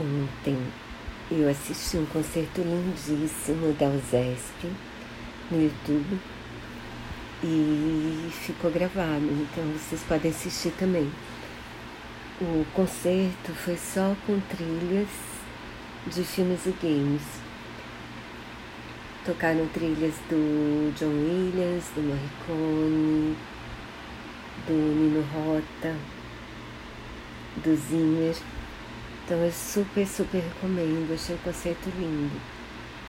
Ontem eu assisti um concerto lindíssimo da USESP no YouTube e ficou gravado, então vocês podem assistir também. O concerto foi só com trilhas de filmes e games. Tocaram trilhas do John Williams, do Morricone, do Nino Rota, do Zimmer. Então eu super, super recomendo, achei o conceito lindo.